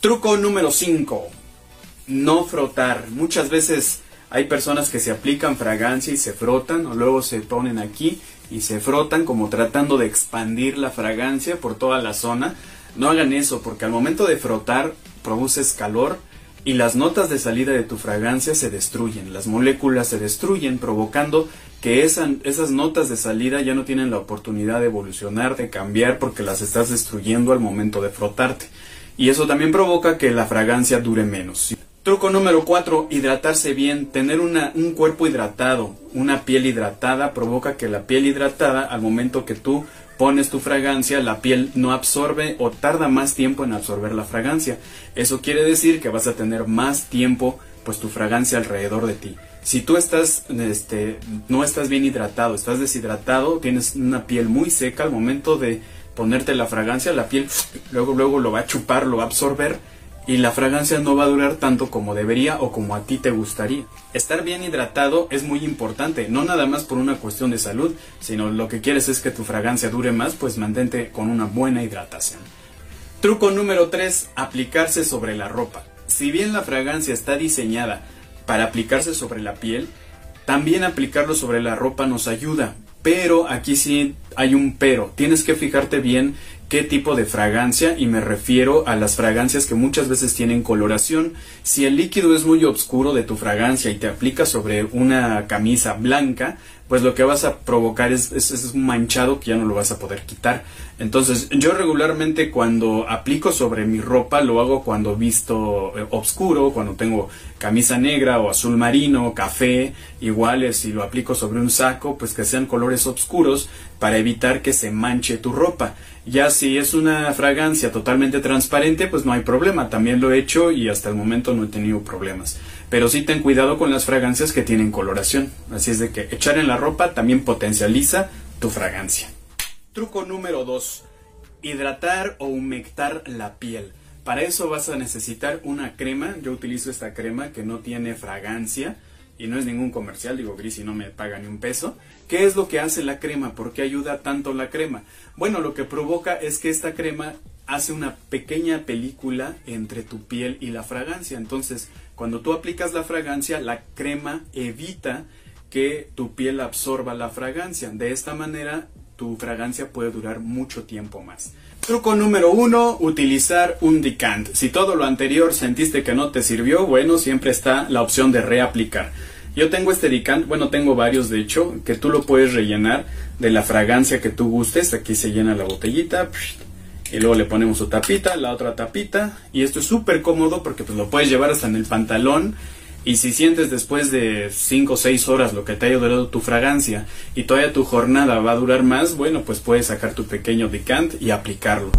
Truco número 5. No frotar. Muchas veces hay personas que se aplican fragancia y se frotan o luego se ponen aquí y se frotan como tratando de expandir la fragancia por toda la zona. No hagan eso porque al momento de frotar produces calor y las notas de salida de tu fragancia se destruyen, las moléculas se destruyen provocando que esas notas de salida ya no tienen la oportunidad de evolucionar, de cambiar porque las estás destruyendo al momento de frotarte. Y eso también provoca que la fragancia dure menos. Truco número 4, hidratarse bien. Tener un cuerpo hidratado, una piel hidratada, provoca que la piel hidratada, al momento que tú pones tu fragancia, la piel no absorbe o tarda más tiempo en absorber la fragancia. Eso quiere decir que vas a tener más tiempo, pues tu fragancia alrededor de ti. Si tú estás, este, no estás bien hidratado, estás deshidratado, tienes una piel muy seca, al momento de ponerte la fragancia, la piel luego, luego lo va a chupar, lo va a absorber y la fragancia no va a durar tanto como debería o como a ti te gustaría. Estar bien hidratado es muy importante, no nada más por una cuestión de salud, sino lo que quieres es que tu fragancia dure más, pues mantente con una buena hidratación. Truco número 3, aplicarse sobre la ropa. Si bien la fragancia está diseñada para aplicarse sobre la piel, también aplicarlo sobre la ropa nos ayuda, pero aquí sí hay un pero. Tienes que fijarte bien qué tipo de fragancia y me refiero a las fragancias que muchas veces tienen coloración. Si el líquido es muy oscuro de tu fragancia y te aplica sobre una camisa blanca, pues lo que vas a provocar es, es, un manchado que ya no lo vas a poder quitar. Entonces yo regularmente cuando aplico sobre mi ropa lo hago cuando visto eh, oscuro, cuando tengo camisa negra o azul marino, café, igual si lo aplico sobre un saco, pues que sean colores oscuros para evitar que se manche tu ropa. Ya si es una fragancia totalmente transparente, pues no hay problema, también lo he hecho y hasta el momento no he tenido problemas. Pero sí ten cuidado con las fragancias que tienen coloración. Así es de que echar en la ropa también potencializa tu fragancia. Truco número 2. Hidratar o humectar la piel. Para eso vas a necesitar una crema. Yo utilizo esta crema que no tiene fragancia y no es ningún comercial, digo gris y no me paga ni un peso. ¿Qué es lo que hace la crema? ¿Por qué ayuda tanto la crema? Bueno, lo que provoca es que esta crema hace una pequeña película entre tu piel y la fragancia. Entonces, cuando tú aplicas la fragancia, la crema evita que tu piel absorba la fragancia. De esta manera, tu fragancia puede durar mucho tiempo más. Truco número uno, utilizar un decant. Si todo lo anterior sentiste que no te sirvió, bueno, siempre está la opción de reaplicar. Yo tengo este decant, bueno, tengo varios de hecho, que tú lo puedes rellenar de la fragancia que tú gustes. Aquí se llena la botellita y luego le ponemos su tapita, la otra tapita y esto es súper cómodo porque pues lo puedes llevar hasta en el pantalón y si sientes después de 5 o 6 horas lo que te haya durado tu fragancia y todavía tu jornada va a durar más, bueno, pues puedes sacar tu pequeño decant y aplicarlo.